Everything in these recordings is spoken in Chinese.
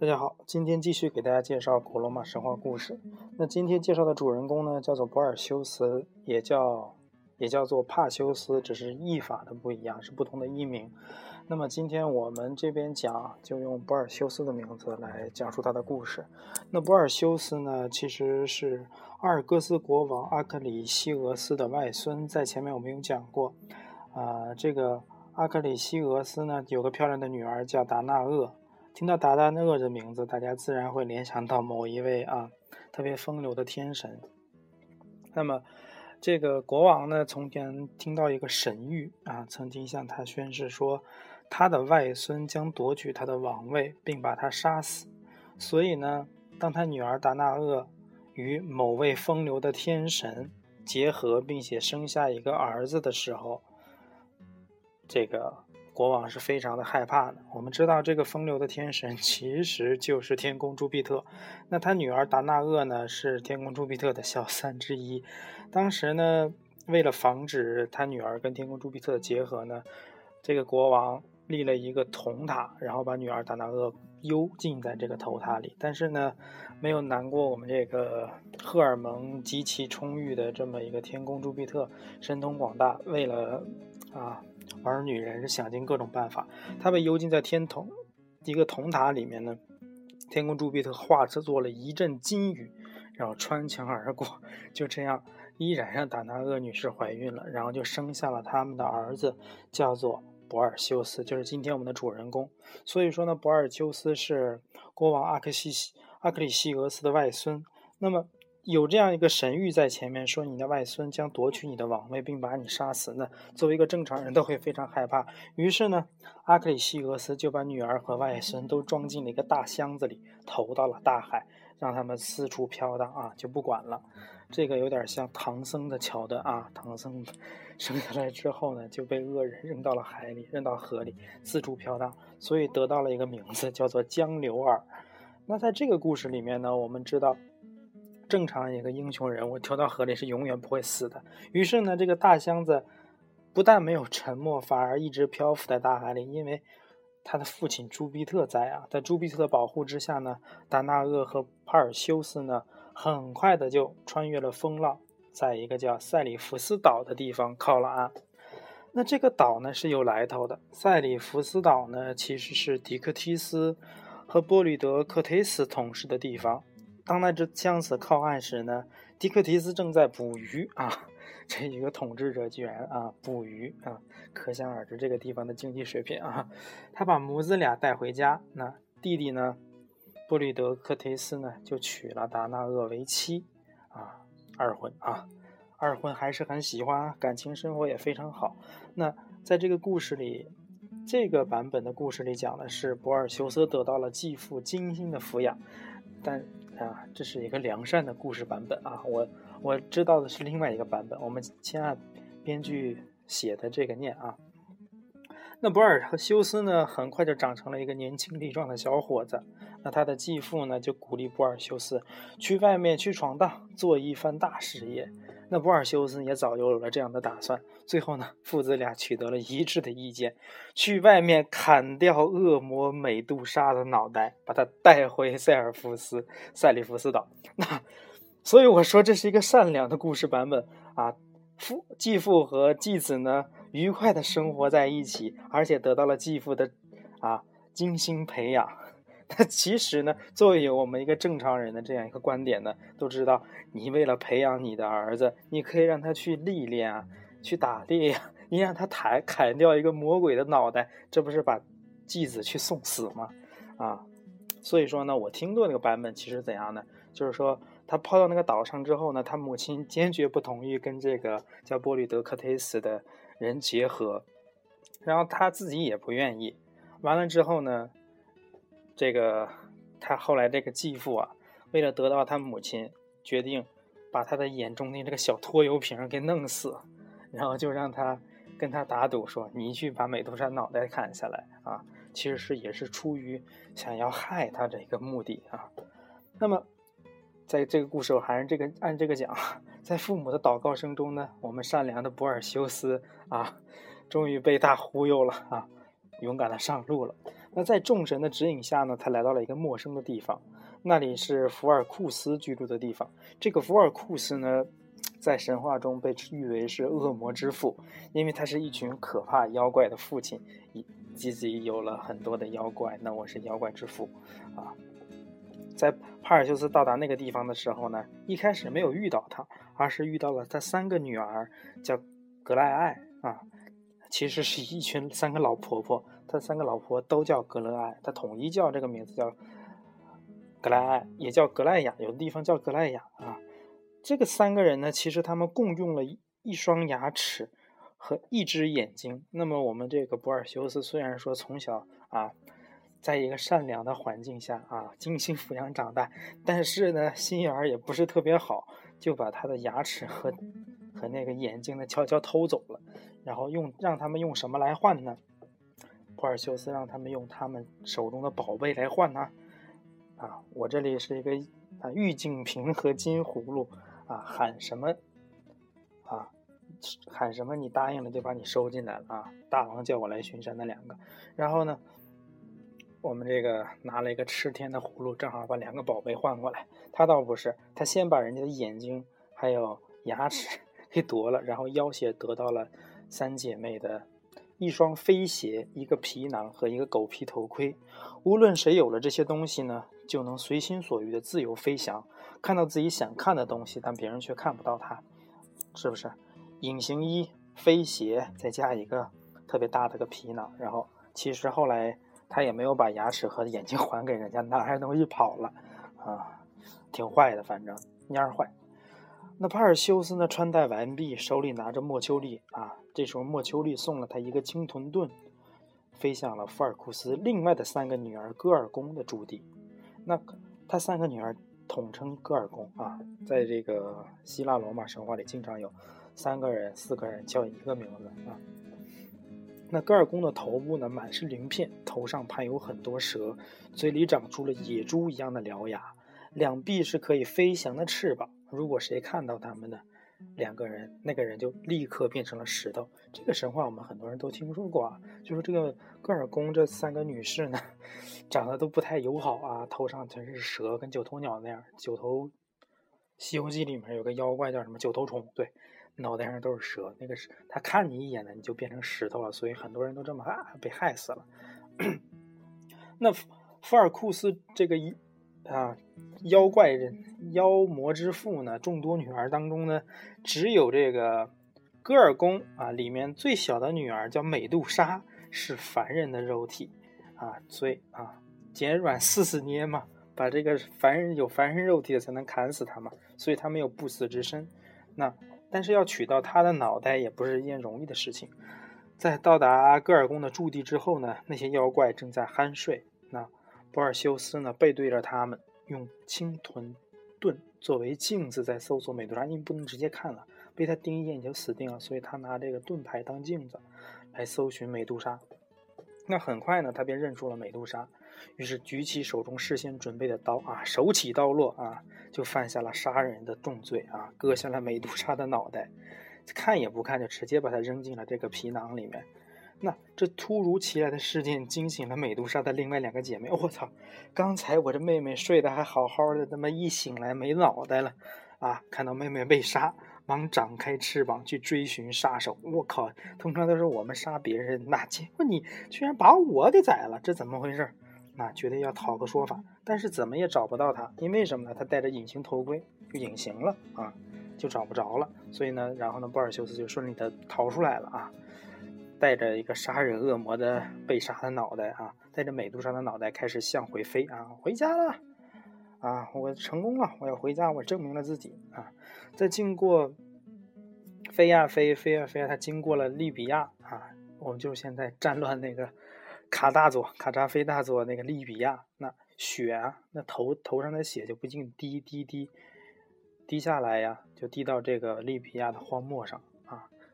大家好，今天继续给大家介绍古罗马神话故事。那今天介绍的主人公呢，叫做博尔修斯，也叫也叫做帕修斯，只是译法的不一样，是不同的译名。那么今天我们这边讲，就用博尔修斯的名字来讲述他的故事。那博尔修斯呢，其实是阿尔戈斯国王阿克里西俄斯的外孙，在前面我们有讲过。啊，这个阿克里西俄斯呢，有个漂亮的女儿叫达纳厄。听到达达厄的名字，大家自然会联想到某一位啊特别风流的天神。那么，这个国王呢，从前听到一个神谕啊，曾经向他宣誓说，他的外孙将夺取他的王位，并把他杀死。所以呢，当他女儿达纳厄与某位风流的天神结合，并且生下一个儿子的时候，这个。国王是非常的害怕的。我们知道，这个风流的天神其实就是天宫朱庇特。那他女儿达纳厄呢，是天宫朱庇特的小三之一。当时呢，为了防止他女儿跟天宫朱庇特结合呢，这个国王立了一个铜塔，然后把女儿达纳厄幽禁在这个头塔里。但是呢，没有难过我们这个荷尔蒙极其充裕的这么一个天宫朱庇特，神通广大，为了啊。玩女人是想尽各种办法，他被幽禁在天童一个铜塔里面呢。天宫朱庇特化作了一阵金雨，然后穿墙而过，就这样依然让达纳厄女士怀孕了，然后就生下了他们的儿子，叫做博尔修斯，就是今天我们的主人公。所以说呢，博尔修斯是国王阿克西西阿克里西俄斯的外孙。那么。有这样一个神谕在前面说，你的外孙将夺取你的王位，并把你杀死。那作为一个正常人都会非常害怕。于是呢，阿克里西俄斯就把女儿和外孙都装进了一个大箱子里，投到了大海，让他们四处飘荡啊，就不管了。这个有点像唐僧的桥段啊。唐僧生下来之后呢，就被恶人扔到了海里，扔到河里，四处飘荡，所以得到了一个名字，叫做江流儿。那在这个故事里面呢，我们知道。正常一个英雄人物跳到河里是永远不会死的。于是呢，这个大箱子不但没有沉没，反而一直漂浮在大海里，因为他的父亲朱庇特在啊。在朱庇特的保护之下呢，达纳厄和帕尔修斯呢，很快的就穿越了风浪，在一个叫塞里福斯岛的地方靠了岸。那这个岛呢是有来头的，塞里福斯岛呢其实是狄克提斯和波吕德克忒斯统治的地方。当那只箱子靠岸时呢，狄克提斯正在捕鱼啊。这一个统治者居然啊捕鱼啊，可想而知这个地方的经济水平啊。他把母子俩带回家，那弟弟呢，布吕德克忒斯呢就娶了达纳厄为妻啊，二婚啊，二婚还是很喜欢，感情生活也非常好。那在这个故事里，这个版本的故事里讲的是博尔修斯得到了继父精心的抚养，但。啊，这是一个良善的故事版本啊！我我知道的是另外一个版本，我们先按编剧写的这个念啊。那博尔和修斯呢，很快就长成了一个年轻力壮的小伙子。那他的继父呢，就鼓励博尔修斯去外面去闯荡，做一番大事业。那博尔修斯也早就有了这样的打算。最后呢，父子俩取得了一致的意见，去外面砍掉恶魔美杜莎的脑袋，把他带回塞尔福斯塞里福斯岛。那，所以我说这是一个善良的故事版本啊。父继父和继子呢，愉快的生活在一起，而且得到了继父的啊精心培养。那 其实呢，作为我们一个正常人的这样一个观点呢，都知道，你为了培养你的儿子，你可以让他去历练啊，去打猎呀，你让他砍砍掉一个魔鬼的脑袋，这不是把继子去送死吗？啊，所以说呢，我听过那个版本，其实怎样呢？就是说他抛到那个岛上之后呢，他母亲坚决不同意跟这个叫波吕德克忒斯的人结合，然后他自己也不愿意。完了之后呢？这个他后来这个继父啊，为了得到他母亲，决定把他的眼中的这个小拖油瓶给弄死，然后就让他跟他打赌说：“你去把美杜莎脑袋砍下来啊！”其实是也是出于想要害他这个目的啊。那么，在这个故事还是这个按这个讲，在父母的祷告声中呢，我们善良的博尔修斯啊，终于被大忽悠了啊，勇敢的上路了。那在众神的指引下呢，他来到了一个陌生的地方，那里是福尔库斯居住的地方。这个福尔库斯呢，在神话中被誉为是恶魔之父，因为他是一群可怕妖怪的父亲，以自己有了很多的妖怪。那我是妖怪之父啊。在帕尔修斯到达那个地方的时候呢，一开始没有遇到他，而是遇到了他三个女儿，叫格莱艾啊，其实是一群三个老婆婆，他三个老婆都叫格莱艾，他统一叫这个名字叫格莱艾，也叫格莱雅，有的地方叫格莱雅啊。这个三个人呢，其实他们共用了一一双牙齿和一只眼睛。那么我们这个博尔修斯虽然说从小啊。在一个善良的环境下啊，精心抚养长大，但是呢，心眼儿也不是特别好，就把他的牙齿和和那个眼睛呢悄悄偷走了，然后用让他们用什么来换呢？普尔修斯让他们用他们手中的宝贝来换呢？啊，我这里是一个啊玉净瓶和金葫芦啊，喊什么啊？喊什么？你答应了就把你收进来了啊！大王叫我来巡山的两个，然后呢？我们这个拿了一个吃天的葫芦，正好把两个宝贝换过来。他倒不是，他先把人家的眼睛还有牙齿 给夺了，然后要挟得到了三姐妹的一双飞鞋、一个皮囊和一个狗皮头盔。无论谁有了这些东西呢，就能随心所欲的自由飞翔，看到自己想看的东西，但别人却看不到它，是不是？隐形衣、飞鞋，再加一个特别大的个皮囊，然后其实后来。他也没有把牙齿和眼睛还给人家，拿着东西跑了，啊，挺坏的，反正蔫坏。那帕尔修斯呢？穿戴完毕，手里拿着莫丘利啊。这时候莫丘利送了他一个青铜盾，飞向了福尔库斯另外的三个女儿戈尔宫的驻地。那他三个女儿统称戈尔宫啊，在这个希腊罗马神话里，经常有三个人、四个人叫一个名字啊。那戈尔宫的头部呢，满是鳞片，头上盘有很多蛇，嘴里长出了野猪一样的獠牙，两臂是可以飞翔的翅膀。如果谁看到他们呢，两个人，那个人就立刻变成了石头。这个神话我们很多人都听说过啊，就是这个戈尔宫这三个女士呢，长得都不太友好啊，头上全是蛇，跟九头鸟那样。九头，《西游记》里面有个妖怪叫什么九头虫，对。脑袋上都是蛇，那个是他看你一眼呢，你就变成石头了，所以很多人都这么啊被害死了。那福尔库斯这个一啊妖怪人妖魔之父呢，众多女儿当中呢，只有这个戈尔宫啊里面最小的女儿叫美杜莎，是凡人的肉体啊，所以啊捡软柿子捏嘛，把这个凡人有凡人肉体的才能砍死他嘛，所以他没有不死之身。那。但是要取到他的脑袋也不是一件容易的事情。在到达戈尔宫的驻地之后呢，那些妖怪正在酣睡。那博尔修斯呢，背对着他们，用青豚盾作为镜子在搜索美杜莎，因为不能直接看了，被他盯一眼你就死定了。所以他拿这个盾牌当镜子来搜寻美杜莎。那很快呢，他便认出了美杜莎。于是举起手中事先准备的刀啊，手起刀落啊，就犯下了杀人的重罪啊，割下了美杜莎的脑袋，看也不看就直接把它扔进了这个皮囊里面。那这突如其来的事件惊醒了美杜莎的另外两个姐妹。我操，刚才我这妹妹睡得还好好的，他妈一醒来没脑袋了啊！看到妹妹被杀，忙展开翅膀去追寻杀手。我靠，通常都是我们杀别人，那结果你居然把我给宰了，这怎么回事？那觉得要讨个说法，但是怎么也找不到他，因为什么呢？他戴着隐形头盔，就隐形了啊，就找不着了。所以呢，然后呢，波尔修斯就顺利的逃出来了啊，带着一个杀人恶魔的被杀的脑袋啊，带着美杜莎的脑袋开始向回飞啊，回家了啊，我成功了，我要回家，我证明了自己啊。在经过飞呀飞，飞呀飞，他经过了利比亚啊，我们就是现在战乱那个。卡大佐、卡扎菲大佐那个利比亚，那血啊，那头头上的血就不禁滴滴滴滴下来呀，就滴到这个利比亚的荒漠上。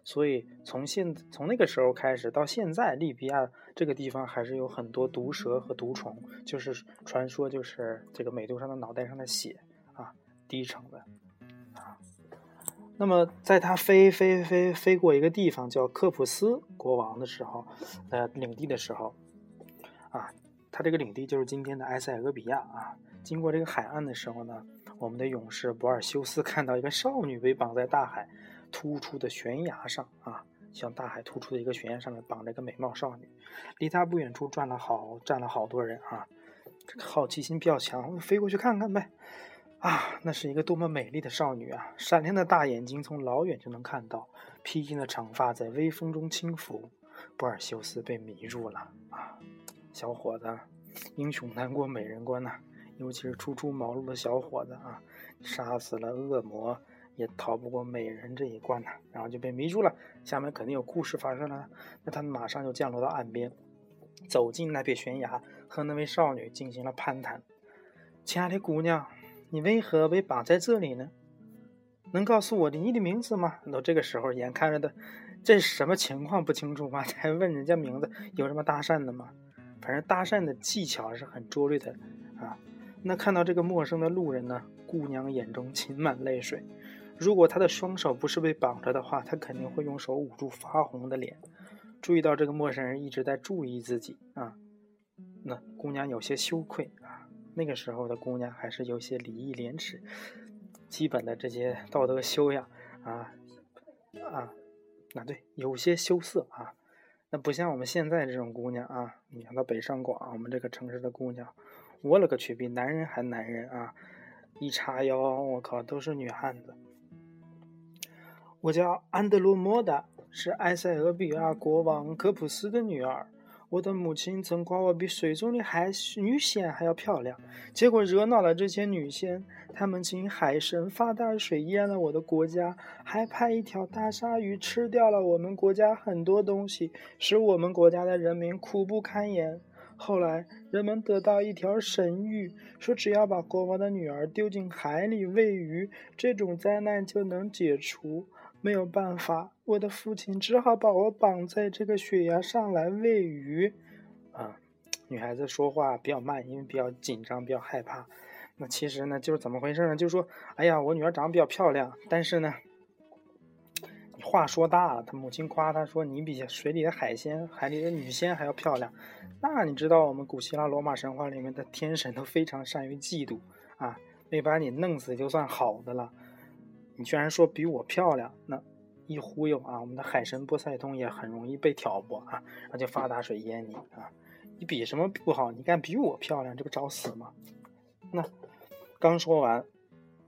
所以从现从那个时候开始到现在，利比亚这个地方还是有很多毒蛇和毒虫，就是传说就是这个美杜莎的脑袋上的血啊滴成的啊。那么在他飞飞飞飞过一个地方叫科普斯国王的时候，呃，领地的时候，啊，他这个领地就是今天的埃塞俄比亚啊。经过这个海岸的时候呢，我们的勇士博尔修斯看到一个少女被绑在大海突出的悬崖上啊，向大海突出的一个悬崖上面绑着一个美貌少女，离他不远处转了好站了好多人啊，这个好奇心比较强，飞过去看看呗。啊，那是一个多么美丽的少女啊！闪亮的大眼睛从老远就能看到，披肩的长发在微风中轻拂，波尔修斯被迷住了啊！小伙子，英雄难过美人关呐。尤其是初出茅庐的小伙子啊，杀死了恶魔也逃不过美人这一关呐，然后就被迷住了。下面肯定有故事发生了，那他们马上就降落到岸边，走进那片悬崖，和那位少女进行了攀谈。亲爱的姑娘，你为何被绑在这里呢？能告诉我你的名字吗？都这个时候，眼看着的，这是什么情况不清楚吗？还问人家名字，有什么搭讪的吗？反正搭讪的技巧是很拙劣的啊。那看到这个陌生的路人呢，姑娘眼中噙满泪水。如果他的双手不是被绑着的话，他肯定会用手捂住发红的脸。注意到这个陌生人一直在注意自己啊，那姑娘有些羞愧啊。那个时候的姑娘还是有些礼义廉耻，基本的这些道德修养啊啊，那对，有些羞涩啊。那不像我们现在这种姑娘啊，你看到北上广，我们这个城市的姑娘。我勒个去，比男人还男人啊！一叉腰，我靠，都是女汉子。我叫安德罗莫达，是埃塞俄比亚国王科普斯的女儿。我的母亲曾夸我比水中的海女仙还要漂亮，结果惹恼了这些女仙，她们请海神发大水淹了我的国家，还派一条大鲨鱼吃掉了我们国家很多东西，使我们国家的人民苦不堪言。后来，人们得到一条神谕，说只要把国王的女儿丢进海里喂鱼，这种灾难就能解除。没有办法，我的父亲只好把我绑在这个悬崖上来喂鱼。啊，女孩子说话比较慢，因为比较紧张，比较害怕。那其实呢，就是怎么回事呢？就是说，哎呀，我女儿长得比较漂亮，但是呢。话说大了，他母亲夸他说：“你比水里的海鲜、海里的女仙还要漂亮。”那你知道我们古希腊罗马神话里面的天神都非常善于嫉妒啊，没把你弄死就算好的了。你居然说比我漂亮，那一忽悠啊，我们的海神波塞冬也很容易被挑拨啊，那就发大水淹你啊！你比什么不好？你敢比我漂亮，这不找死吗？那刚说完，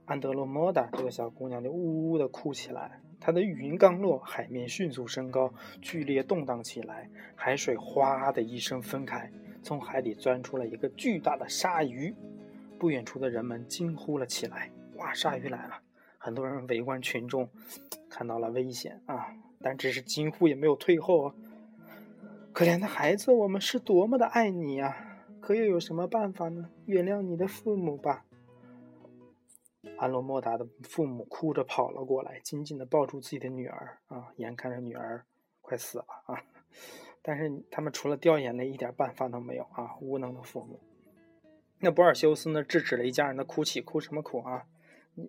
安德罗莫达这个小姑娘就呜呜的哭起来。她的语音刚落，海面迅速升高，剧烈动荡起来，海水哗的一声分开，从海底钻出了一个巨大的鲨鱼。不远处的人们惊呼了起来：“哇，鲨鱼来了！”很多人围观群众，看到了危险啊，但只是惊呼也没有退后啊。可怜的孩子，我们是多么的爱你呀！可又有什么办法呢？原谅你的父母吧。安罗莫达的父母哭着跑了过来，紧紧地抱住自己的女儿啊，眼看着女儿快死了啊，但是他们除了掉眼泪，一点办法都没有啊，无能的父母。那博尔修斯呢，制止了一家人的哭泣，哭什么哭啊？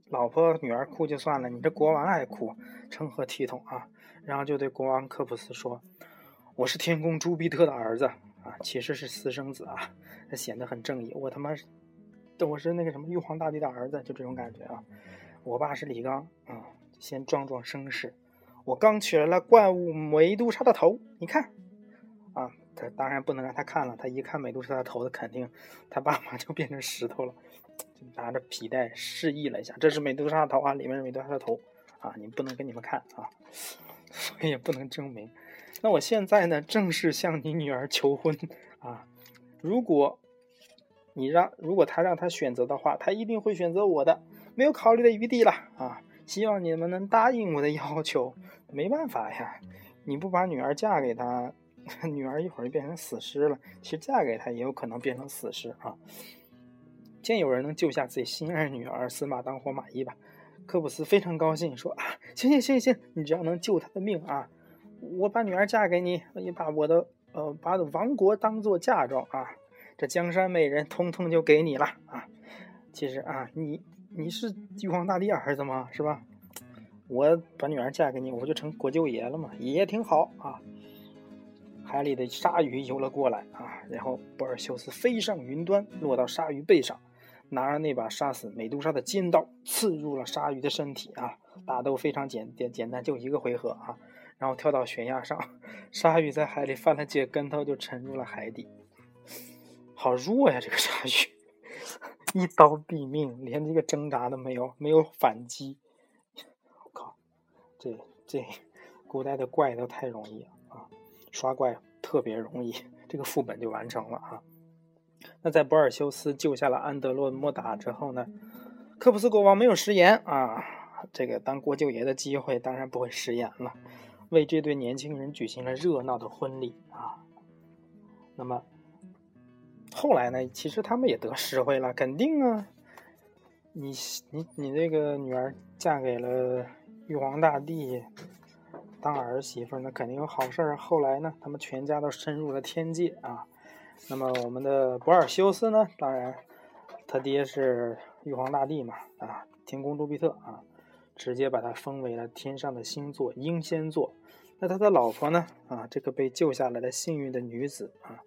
老婆女儿哭就算了，你这国王爱哭，成何体统啊？然后就对国王科普斯说：“我是天宫朱庇特的儿子啊，其实是私生子啊，他显得很正义。我他妈。”我是那个什么玉皇大帝的儿子，就这种感觉啊。我爸是李刚啊，先壮壮声势。我刚取来了怪物美杜莎的头，你看啊，他当然不能让他看了，他一看美杜莎的头，他肯定他爸妈就变成石头了。拿着皮带示意了一下，这是美杜莎的头啊，里面是美杜莎的头啊，你不能给你们看啊，所以也不能证明。那我现在呢，正式向你女儿求婚啊，如果。你让如果他让他选择的话，他一定会选择我的，没有考虑的余地了啊！希望你们能答应我的要求。没办法呀，你不把女儿嫁给他，女儿一会儿就变成死尸了。其实嫁给他也有可能变成死尸啊。见有人能救下自己心爱女儿，死马当活马医吧。科普斯非常高兴，说啊，行行行行，你只要能救她的命啊，我把女儿嫁给你，你把我的呃把王国当做嫁妆啊。这江山美人，通通就给你了啊！其实啊，你你是玉皇大帝儿子吗？是吧？我把女儿嫁给你，我就成国舅爷了嘛，也挺好啊。海里的鲨鱼游了过来啊，然后波尔修斯飞上云端，落到鲨鱼背上，拿着那把杀死美杜莎的尖刀，刺入了鲨鱼的身体啊。打斗非常简简简单，就一个回合啊。然后跳到悬崖上，鲨鱼在海里翻了几个跟头，就沉入了海底。好弱呀，这个鲨鱼，一刀毙命，连这个挣扎都没有，没有反击。我靠，这这古代的怪都太容易了啊！刷怪特别容易，这个副本就完成了啊。那在博尔修斯救下了安德洛莫达之后呢，科普斯国王没有食言啊，这个当国舅爷的机会当然不会食言了。为这对年轻人举行了热闹的婚礼啊！那么后来呢？其实他们也得实惠了，肯定啊！你你你这个女儿嫁给了玉皇大帝当儿媳妇，那肯定有好事儿。后来呢，他们全家都深入了天界啊！那么我们的博尔修斯呢？当然，他爹是玉皇大帝嘛啊，天宫朱庇特啊。直接把他封为了天上的星座英仙座，那他的老婆呢？啊，这个被救下来的幸运的女子啊，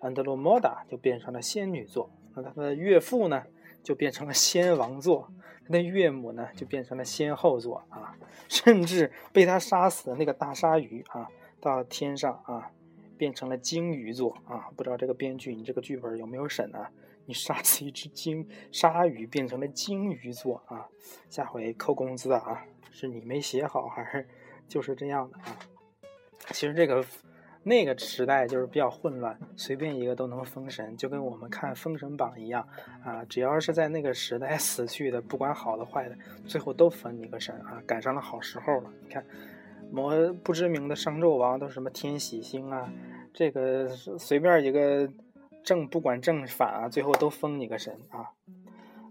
安德罗莫达就变成了仙女座。那他的岳父呢，就变成了仙王座。他的岳母呢，就变成了仙后座啊。甚至被他杀死的那个大鲨鱼啊，到天上啊，变成了鲸鱼座啊。不知道这个编剧你这个剧本有没有审呢？你杀死一只鲸鲨鱼，变成了鲸鱼座啊！下回扣工资啊！是你没写好，还是就是这样的啊？其实这个那个时代就是比较混乱，随便一个都能封神，就跟我们看《封神榜》一样啊！只要是在那个时代死去的，不管好的坏的，最后都封你个神啊！赶上了好时候了，你看，某不知名的商纣王都是什么天喜星啊，这个随便一个。正不管正反啊，最后都封你个神啊！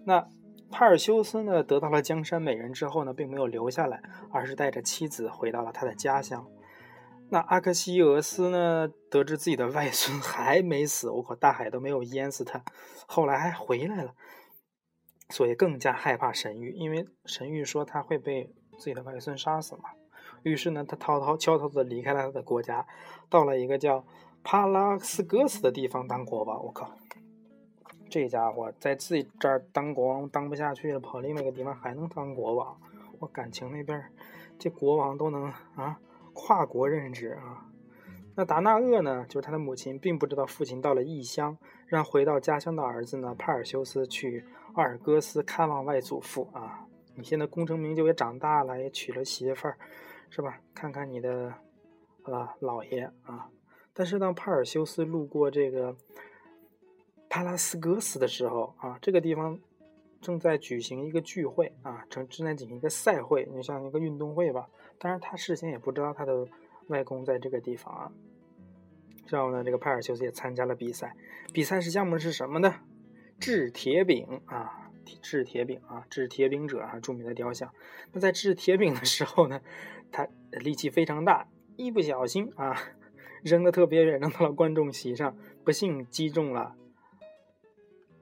那帕尔修斯呢，得到了江山美人之后呢，并没有留下来，而是带着妻子回到了他的家乡。那阿克西俄斯呢，得知自己的外孙还没死，我靠，大海都没有淹死他，后来还回来了，所以更加害怕神谕，因为神谕说他会被自己的外孙杀死嘛。于是呢，他滔滔悄悄地离开了他的国家，到了一个叫……帕拉斯戈斯的地方当国王，我靠，这家伙在自己这儿当国王当不下去了，跑另外一个地方还能当国王。我感情那边这国王都能啊跨国任职啊。那达纳厄呢，就是他的母亲，并不知道父亲到了异乡，让回到家乡的儿子呢帕尔修斯去阿尔戈斯看望外祖父啊。你现在功成名就也长大了，也娶了媳妇儿，是吧？看看你的啊老爷啊。但是当帕尔修斯路过这个帕拉斯戈斯的时候啊，这个地方正在举行一个聚会啊，正正在举行一个赛会，你像一个运动会吧。当然，他事先也不知道他的外公在这个地方啊。然后呢，这个帕尔修斯也参加了比赛。比赛是项目是什么呢？制铁饼啊，制铁饼啊，制铁饼者啊，著名的雕像。那在制铁饼的时候呢，他力气非常大，一不小心啊。扔的特别远，扔到了观众席上，不幸击中了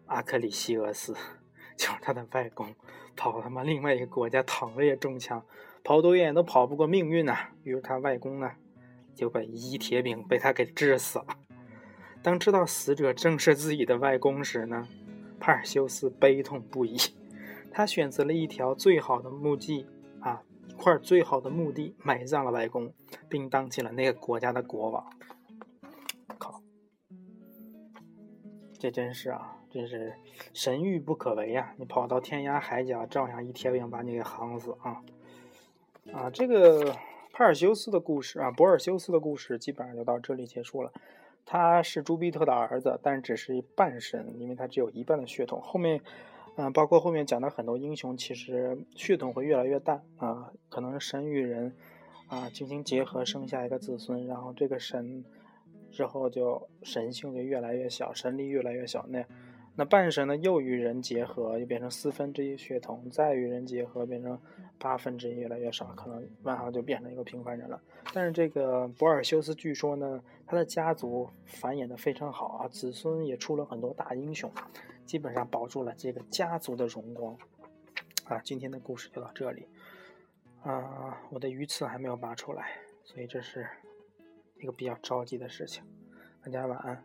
阿克里西俄斯，就是他的外公，跑他妈另外一个国家，躺着也中枪，跑多远都跑不过命运呐。于是他外公呢，就被一铁饼被他给治死了。当知道死者正是自己的外公时呢，帕尔修斯悲痛不已，他选择了一条最好的墓地啊。块最好的墓地埋葬了外公，并当起了那个国家的国王。靠，这真是啊，真是神谕不可违啊！你跑到天涯海角，照样一铁饼把你给夯死啊！啊，这个帕尔修斯的故事啊，博尔修斯的故事基本上就到这里结束了。他是朱庇特的儿子，但只是一半神，因为他只有一半的血统。后面。嗯，包括后面讲的很多英雄，其实血统会越来越淡啊，可能神与人啊进行结合，生下一个子孙，然后这个神之后就神性就越来越小，神力越来越小。那那半神呢，又与人结合，又变成四分之一血统，再与人结合，变成八分之一，越来越少，可能万豪就变成一个平凡人了。但是这个博尔修斯据说呢，他的家族繁衍的非常好啊，子孙也出了很多大英雄。基本上保住了这个家族的荣光，啊，今天的故事就到这里，啊，我的鱼刺还没有拔出来，所以这是一个比较着急的事情。大家晚安。